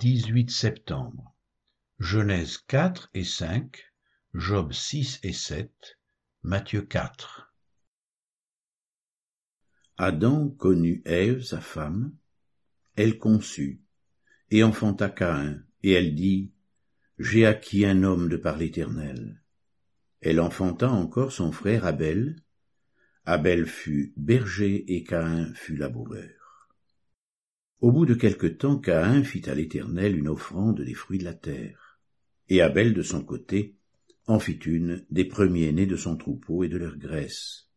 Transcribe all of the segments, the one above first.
18 septembre. Genèse 4 et 5, Job 6 et 7, Matthieu 4. Adam connut Ève, sa femme, elle conçut, et enfanta Caïn, et elle dit, J'ai acquis un homme de par l'Éternel. Elle enfanta encore son frère Abel. Abel fut berger et Caïn fut laboureur. Au bout de quelque temps, Caïn fit à l'Éternel une offrande des fruits de la terre. Et Abel, de son côté, en fit une des premiers-nés de son troupeau et de leur graisse.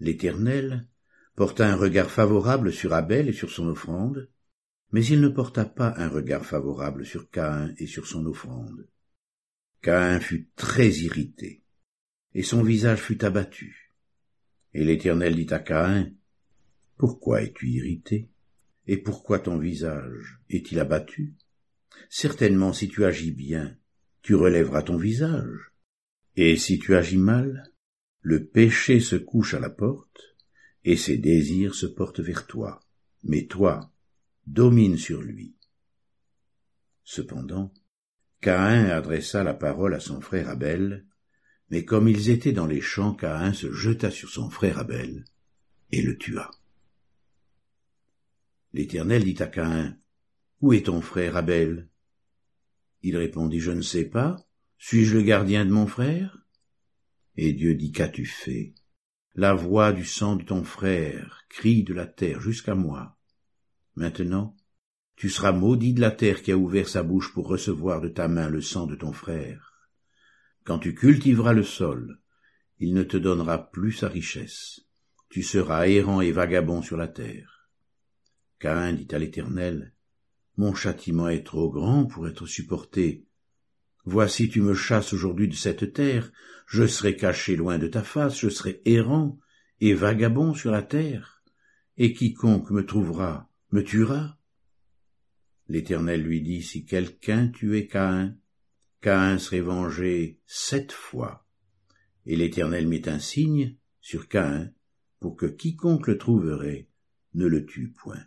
L'Éternel porta un regard favorable sur Abel et sur son offrande, mais il ne porta pas un regard favorable sur Caïn et sur son offrande. Caïn fut très irrité, et son visage fut abattu. Et l'Éternel dit à Caïn, Pourquoi es-tu irrité? Et pourquoi ton visage est-il abattu? Certainement si tu agis bien, tu relèveras ton visage. Et si tu agis mal, le péché se couche à la porte, et ses désirs se portent vers toi. Mais toi, domine sur lui. Cependant, Caïn adressa la parole à son frère Abel, mais comme ils étaient dans les champs, Caïn se jeta sur son frère Abel et le tua. L'Éternel dit à Caïn, Où est ton frère Abel? Il répondit, Je ne sais pas. Suis-je le gardien de mon frère? Et Dieu dit, Qu'as-tu fait? La voix du sang de ton frère crie de la terre jusqu'à moi. Maintenant, tu seras maudit de la terre qui a ouvert sa bouche pour recevoir de ta main le sang de ton frère. Quand tu cultiveras le sol, il ne te donnera plus sa richesse. Tu seras errant et vagabond sur la terre. Caïn dit à l'Éternel, Mon châtiment est trop grand pour être supporté. Voici tu me chasses aujourd'hui de cette terre, je serai caché loin de ta face, je serai errant et vagabond sur la terre, et quiconque me trouvera me tuera. L'Éternel lui dit, Si quelqu'un tuait Caïn, Caïn serait vengé sept fois. Et l'Éternel mit un signe sur Caïn pour que quiconque le trouverait ne le tue point.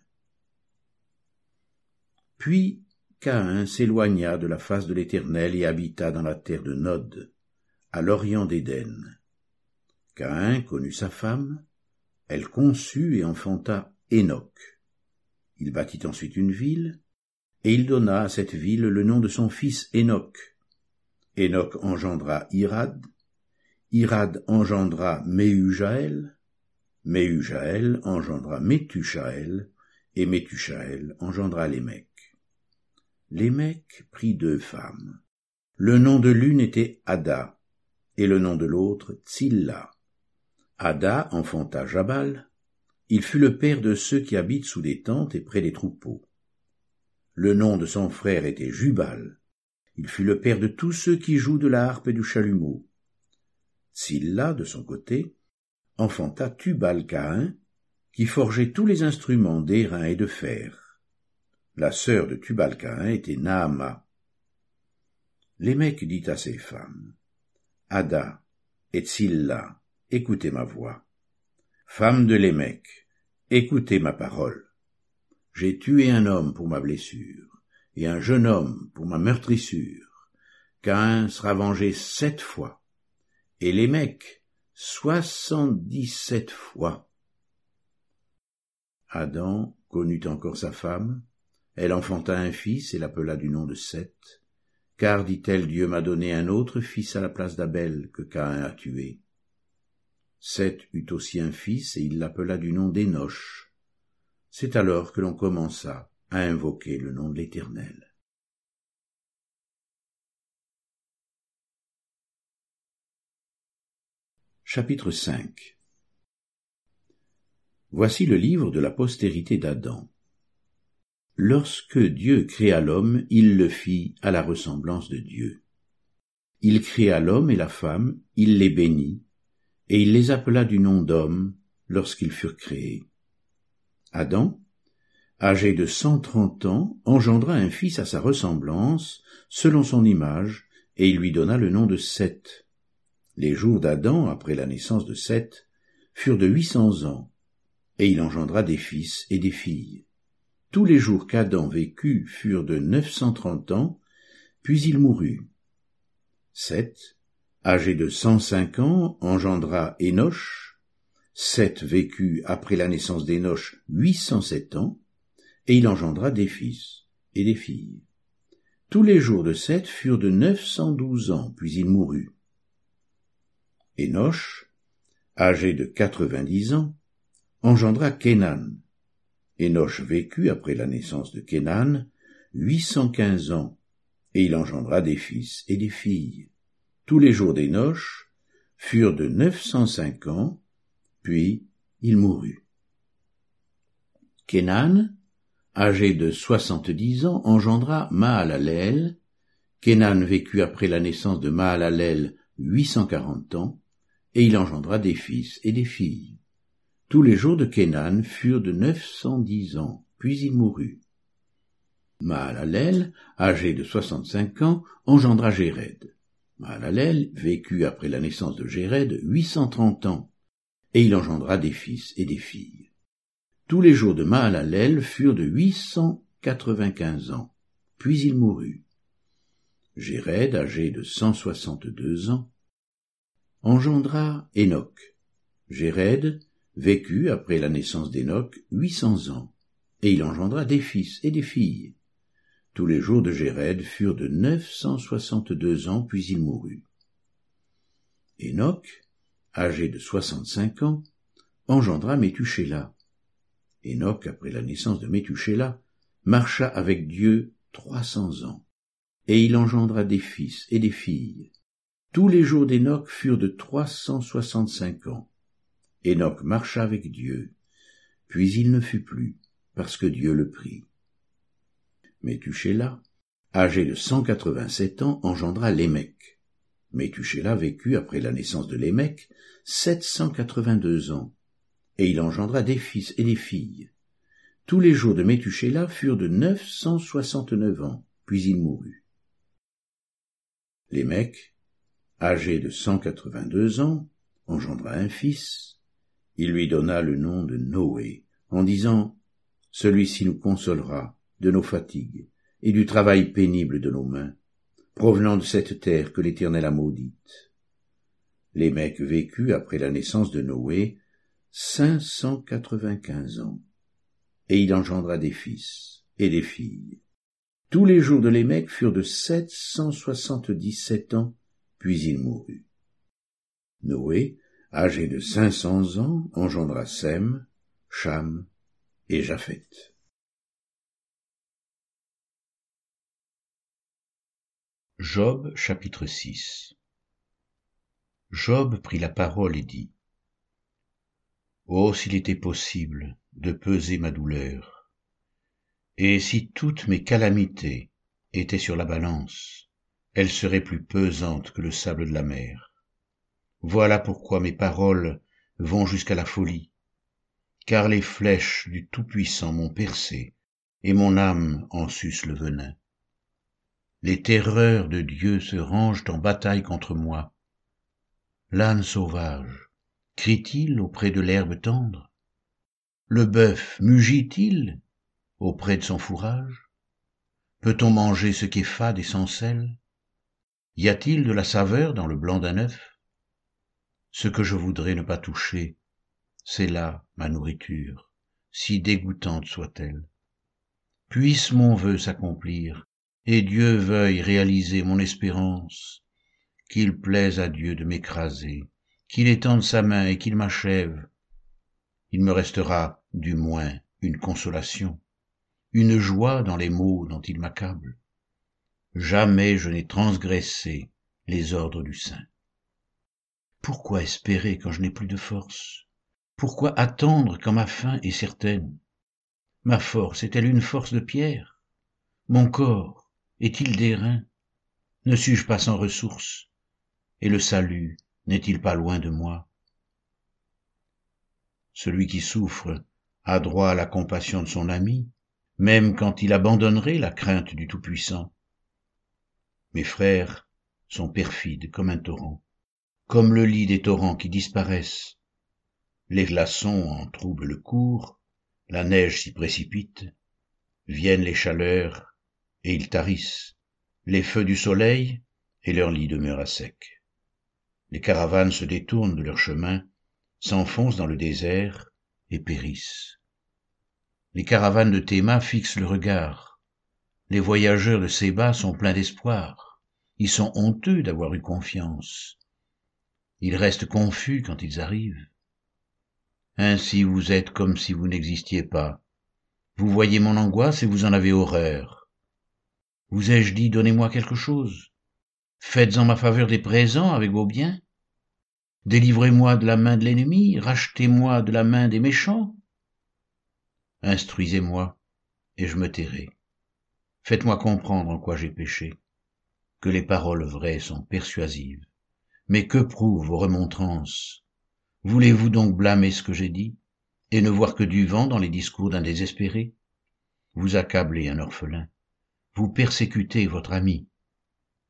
Puis Caïn s'éloigna de la face de l'Éternel et habita dans la terre de Nod, à l'orient d'Éden. Caïn connut sa femme, elle conçut et enfanta Enoch. Il bâtit ensuite une ville, et il donna à cette ville le nom de son fils Enoch. Enoch engendra Irad, Irad engendra Méhujaël, Méhujaël engendra Métuchaël, et Métuchaël engendra Lémec. Lémec prit deux femmes. Le nom de l'une était Ada, et le nom de l'autre Tsilla. Ada enfanta Jabal. Il fut le père de ceux qui habitent sous des tentes et près des troupeaux. Le nom de son frère était Jubal. Il fut le père de tous ceux qui jouent de la harpe et du chalumeau. Tsilla, de son côté, enfanta Tubal-Caïn, qui forgeait tous les instruments d'airain et de fer. La sœur de Tubal-Caïn était Naama. Lémec dit à ses femmes, Ada et Tsilla, écoutez ma voix. Femme de Lémec, écoutez ma parole. J'ai tué un homme pour ma blessure, et un jeune homme pour ma meurtrissure. Caïn sera vengé sept fois, et Lémec soixante-dix-sept fois. Adam connut encore sa femme, elle enfanta un fils et l'appela du nom de Seth, car, dit-elle, Dieu m'a donné un autre fils à la place d'Abel que Caïn a tué. Seth eut aussi un fils et il l'appela du nom d'Énoch. C'est alors que l'on commença à invoquer le nom de l'Éternel. Chapitre 5 Voici le livre de la postérité d'Adam. Lorsque Dieu créa l'homme, il le fit à la ressemblance de Dieu. Il créa l'homme et la femme, il les bénit, et il les appela du nom d'homme lorsqu'ils furent créés. Adam, âgé de cent trente ans, engendra un fils à sa ressemblance, selon son image, et il lui donna le nom de Seth. Les jours d'Adam, après la naissance de Seth, furent de huit cents ans, et il engendra des fils et des filles. Tous les jours qu'Adam vécut furent de neuf cent trente ans, puis il mourut. Seth, âgé de cent cinq ans, engendra Énoch. Seth vécut après la naissance d'Énoch huit cent sept ans, et il engendra des fils et des filles. Tous les jours de Seth furent de neuf cent douze ans, puis il mourut. Énoch, âgé de quatre-vingt-dix ans, engendra Kénan. Énoch vécut après la naissance de Kénan huit cent quinze ans, et il engendra des fils et des filles. Tous les jours d'Énoch furent de neuf cent cinq ans, puis il mourut. Kénan, âgé de soixante-dix ans, engendra Mahalalel. Kénan vécut après la naissance de Mahalalel huit cent quarante ans, et il engendra des fils et des filles. Tous les jours de Kénan furent de neuf cent dix ans, puis il mourut. Mahalalel, âgé de soixante-cinq ans, engendra Jéred. Mahalalel vécut après la naissance de Jéred huit cent trente ans, et il engendra des fils et des filles. Tous les jours de Mahalalel furent de huit cent quatre-vingt-quinze ans, puis il mourut. Jéred, âgé de cent soixante-deux ans, engendra Enoch. Jéred vécut après la naissance d'Enoch huit cents ans, et il engendra des fils et des filles. Tous les jours de Jéred furent de neuf cent soixante-deux ans, puis il mourut. Enoch, âgé de soixante-cinq ans, engendra Métuchéla. Enoch, après la naissance de Métuchéla, marcha avec Dieu trois cents ans, et il engendra des fils et des filles. Tous les jours d'Enoch furent de trois cent soixante-cinq ans. Enoch marcha avec Dieu, puis il ne fut plus, parce que Dieu le prit. Métuchéla, âgé de cent quatre-vingt-sept ans, engendra Lémec. Métuchéla vécut après la naissance de Lémec sept cent quatre-vingt-deux ans, et il engendra des fils et des filles. Tous les jours de Métuchéla furent de neuf cent soixante-neuf ans, puis il mourut. Lémec, âgé de cent quatre-vingt-deux ans, engendra un fils. Il lui donna le nom de Noé, en disant Celui-ci nous consolera de nos fatigues et du travail pénible de nos mains, provenant de cette terre que l'Éternel a maudite. Lémec vécut après la naissance de Noé cinq cent quatre-vingt-quinze ans, et il engendra des fils et des filles. Tous les jours de Lémec furent de sept cent soixante-dix-sept ans, puis il mourut. Noé, âgé de cinq cents ans, engendra Sem, Cham et Japheth. Job chapitre 6 Job prit la parole et dit Oh, s'il était possible de peser ma douleur, et si toutes mes calamités étaient sur la balance, elles seraient plus pesantes que le sable de la mer. Voilà pourquoi mes paroles vont jusqu'à la folie, car les flèches du Tout-Puissant m'ont percé, et mon âme en suce le venin. Les terreurs de Dieu se rangent en bataille contre moi. L'âne sauvage crie-t-il auprès de l'herbe tendre? Le bœuf mugit-il auprès de son fourrage? Peut-on manger ce qui est fade et sans sel? Y a-t-il de la saveur dans le blanc d'un œuf? Ce que je voudrais ne pas toucher, c'est là ma nourriture, si dégoûtante soit-elle. Puisse mon vœu s'accomplir, et Dieu veuille réaliser mon espérance, qu'il plaise à Dieu de m'écraser, qu'il étende sa main et qu'il m'achève. Il me restera, du moins, une consolation, une joie dans les maux dont il m'accable. Jamais je n'ai transgressé les ordres du Saint. Pourquoi espérer quand je n'ai plus de force? Pourquoi attendre quand ma fin est certaine? Ma force est-elle une force de pierre? Mon corps est-il d'airain Ne suis-je pas sans ressources? Et le salut n'est-il pas loin de moi? Celui qui souffre a droit à la compassion de son ami, même quand il abandonnerait la crainte du Tout-Puissant. Mes frères sont perfides comme un torrent, comme le lit des torrents qui disparaissent. Les glaçons en troublent le cours, la neige s'y précipite, Viennent les chaleurs, et ils tarissent, les feux du soleil, et leur lit demeure à sec. Les caravanes se détournent de leur chemin, s'enfoncent dans le désert et périssent. Les caravanes de Théma fixent le regard. Les voyageurs de Séba sont pleins d'espoir. Ils sont honteux d'avoir eu confiance. Ils restent confus quand ils arrivent. Ainsi vous êtes comme si vous n'existiez pas. Vous voyez mon angoisse et vous en avez horreur. Vous ai-je dit donnez-moi quelque chose? Faites en ma faveur des présents avec vos biens Délivrez-moi de la main de l'ennemi, rachetez-moi de la main des méchants. Instruisez-moi, et je me tairai. Faites-moi comprendre en quoi j'ai péché, que les paroles vraies sont persuasives. Mais que prouvent vos remontrances? Voulez-vous donc blâmer ce que j'ai dit, et ne voir que du vent dans les discours d'un désespéré? Vous accablez un orphelin, vous persécutez votre ami.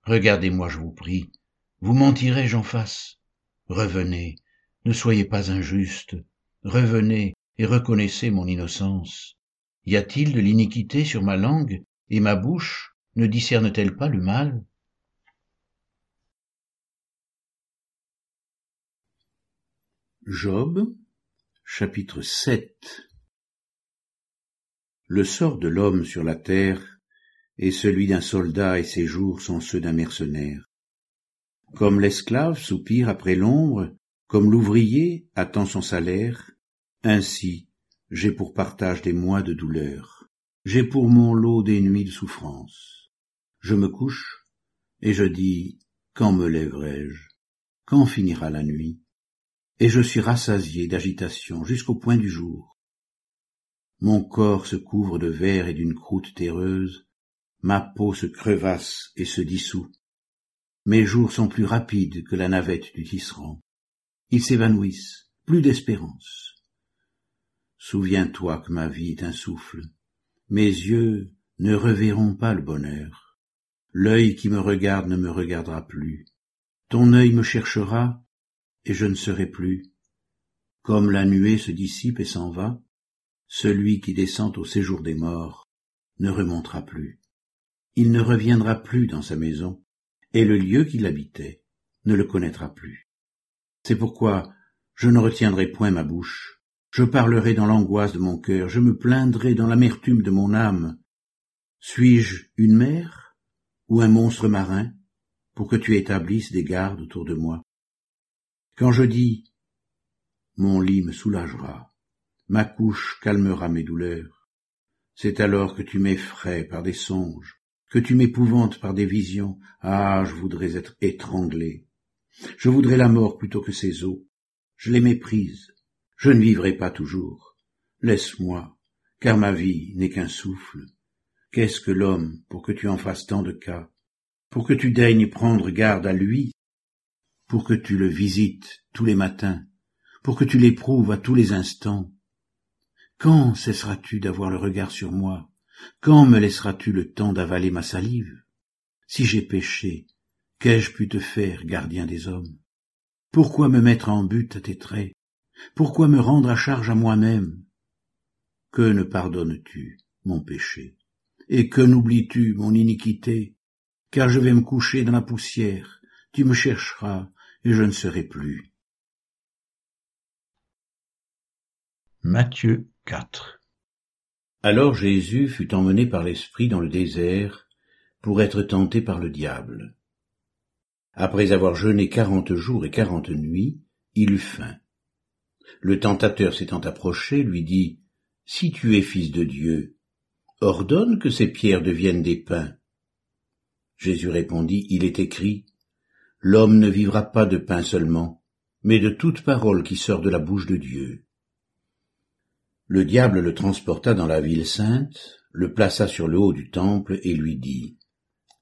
Regardez-moi, je vous prie, vous mentirai-je en face? Revenez, ne soyez pas injuste, revenez et reconnaissez mon innocence. Y a-t-il de l'iniquité sur ma langue, et ma bouche? Ne discerne-t-elle pas le mal? Job, chapitre 7 Le sort de l'homme sur la terre est celui d'un soldat et ses jours sont ceux d'un mercenaire. Comme l'esclave soupire après l'ombre, comme l'ouvrier attend son salaire, ainsi j'ai pour partage des mois de douleur, j'ai pour mon lot des nuits de souffrance. Je me couche, et je dis, quand me lèverai-je? Quand finira la nuit? Et je suis rassasié d'agitation jusqu'au point du jour. Mon corps se couvre de verre et d'une croûte terreuse, ma peau se crevasse et se dissout. Mes jours sont plus rapides que la navette du tisserand. Ils s'évanouissent, plus d'espérance. Souviens-toi que ma vie est un souffle. Mes yeux ne reverront pas le bonheur. L'œil qui me regarde ne me regardera plus. Ton œil me cherchera, et je ne serai plus. Comme la nuée se dissipe et s'en va, celui qui descend au séjour des morts ne remontera plus. Il ne reviendra plus dans sa maison, et le lieu qu'il habitait ne le connaîtra plus. C'est pourquoi je ne retiendrai point ma bouche, je parlerai dans l'angoisse de mon cœur, je me plaindrai dans l'amertume de mon âme. Suis-je une mer ou un monstre marin pour que tu établisses des gardes autour de moi? Quand je dis Mon lit me soulagera, ma couche calmera mes douleurs, c'est alors que tu m'effraies par des songes, que tu m'épouvantes par des visions. Ah, je voudrais être étranglé. Je voudrais la mort plutôt que ces eaux. Je les méprise. Je ne vivrai pas toujours. Laisse-moi, car ma vie n'est qu'un souffle. Qu'est-ce que l'homme pour que tu en fasses tant de cas, pour que tu daignes prendre garde à lui? Pour que tu le visites tous les matins, pour que tu l'éprouves à tous les instants. Quand cesseras-tu d'avoir le regard sur moi? Quand me laisseras-tu le temps d'avaler ma salive? Si j'ai péché, qu'ai-je pu te faire, gardien des hommes? Pourquoi me mettre en but à tes traits? Pourquoi me rendre à charge à moi-même? Que ne pardonnes-tu mon péché? Et que n'oublies-tu mon iniquité? Car je vais me coucher dans la poussière, tu me chercheras, et je ne serai plus. Matthieu 4 Alors Jésus fut emmené par l'Esprit dans le désert pour être tenté par le diable. Après avoir jeûné quarante jours et quarante nuits, il eut faim. Le tentateur s'étant approché lui dit, Si tu es fils de Dieu, ordonne que ces pierres deviennent des pains. Jésus répondit, Il est écrit, L'homme ne vivra pas de pain seulement, mais de toute parole qui sort de la bouche de Dieu. Le diable le transporta dans la ville sainte, le plaça sur le haut du temple et lui dit,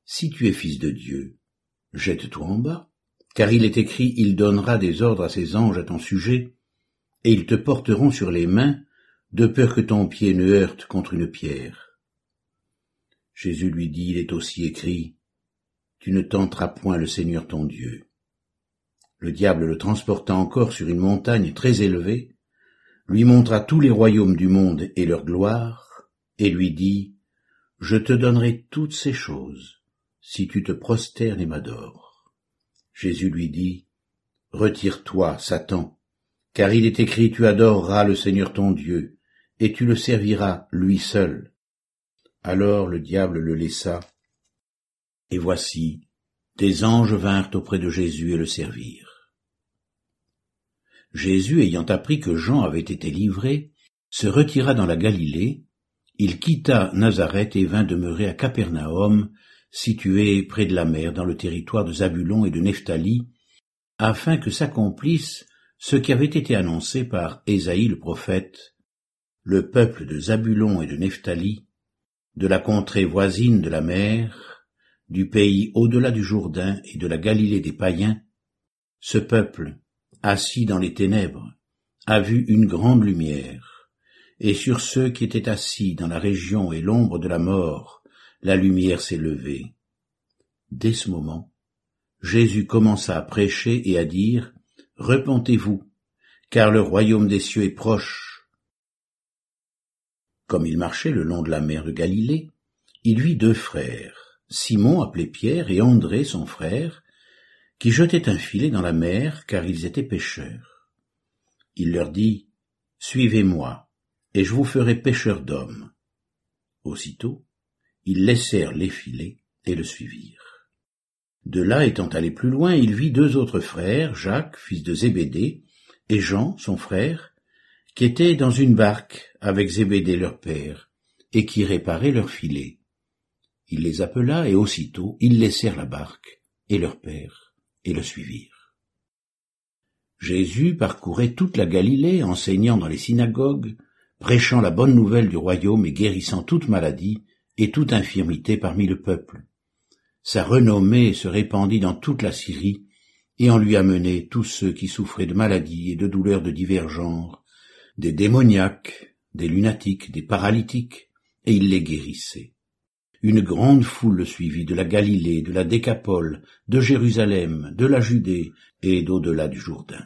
Si tu es fils de Dieu, jette-toi en bas, car il est écrit, il donnera des ordres à ses anges à ton sujet, et ils te porteront sur les mains, de peur que ton pied ne heurte contre une pierre. Jésus lui dit, il est aussi écrit, tu ne tenteras point le Seigneur ton Dieu. Le diable le transporta encore sur une montagne très élevée, lui montra tous les royaumes du monde et leur gloire, et lui dit, Je te donnerai toutes ces choses, si tu te prosternes et m'adores. Jésus lui dit, Retire-toi, Satan, car il est écrit, tu adoreras le Seigneur ton Dieu, et tu le serviras lui seul. Alors le diable le laissa, et voici, des anges vinrent auprès de Jésus et le servirent. Jésus, ayant appris que Jean avait été livré, se retira dans la Galilée, il quitta Nazareth et vint demeurer à Capernaum, situé près de la mer dans le territoire de Zabulon et de Nephtali, afin que s'accomplisse ce qui avait été annoncé par Ésaïe le prophète. Le peuple de Zabulon et de Nephtali, de la contrée voisine de la mer, du pays au-delà du Jourdain et de la Galilée des païens, ce peuple, assis dans les ténèbres, a vu une grande lumière, et sur ceux qui étaient assis dans la région et l'ombre de la mort, la lumière s'est levée. Dès ce moment, Jésus commença à prêcher et à dire, Repentez-vous, car le royaume des cieux est proche. Comme il marchait le long de la mer de Galilée, il vit deux frères, Simon appelé Pierre et André son frère, qui jetaient un filet dans la mer car ils étaient pêcheurs. Il leur dit, Suivez-moi, et je vous ferai pêcheurs d'hommes. Aussitôt, ils laissèrent les filets et le suivirent. De là, étant allé plus loin, il vit deux autres frères, Jacques, fils de Zébédée, et Jean, son frère, qui étaient dans une barque avec Zébédée leur père, et qui réparaient leurs filets. Il les appela, et aussitôt ils laissèrent la barque, et leur père, et le suivirent. Jésus parcourait toute la Galilée, enseignant dans les synagogues, prêchant la bonne nouvelle du royaume et guérissant toute maladie et toute infirmité parmi le peuple sa renommée se répandit dans toute la Syrie, et on lui amenait tous ceux qui souffraient de maladies et de douleurs de divers genres, des démoniaques, des lunatiques, des paralytiques, et il les guérissait. Une grande foule le suivit de la Galilée, de la Décapole, de Jérusalem, de la Judée et d'au-delà du Jourdain.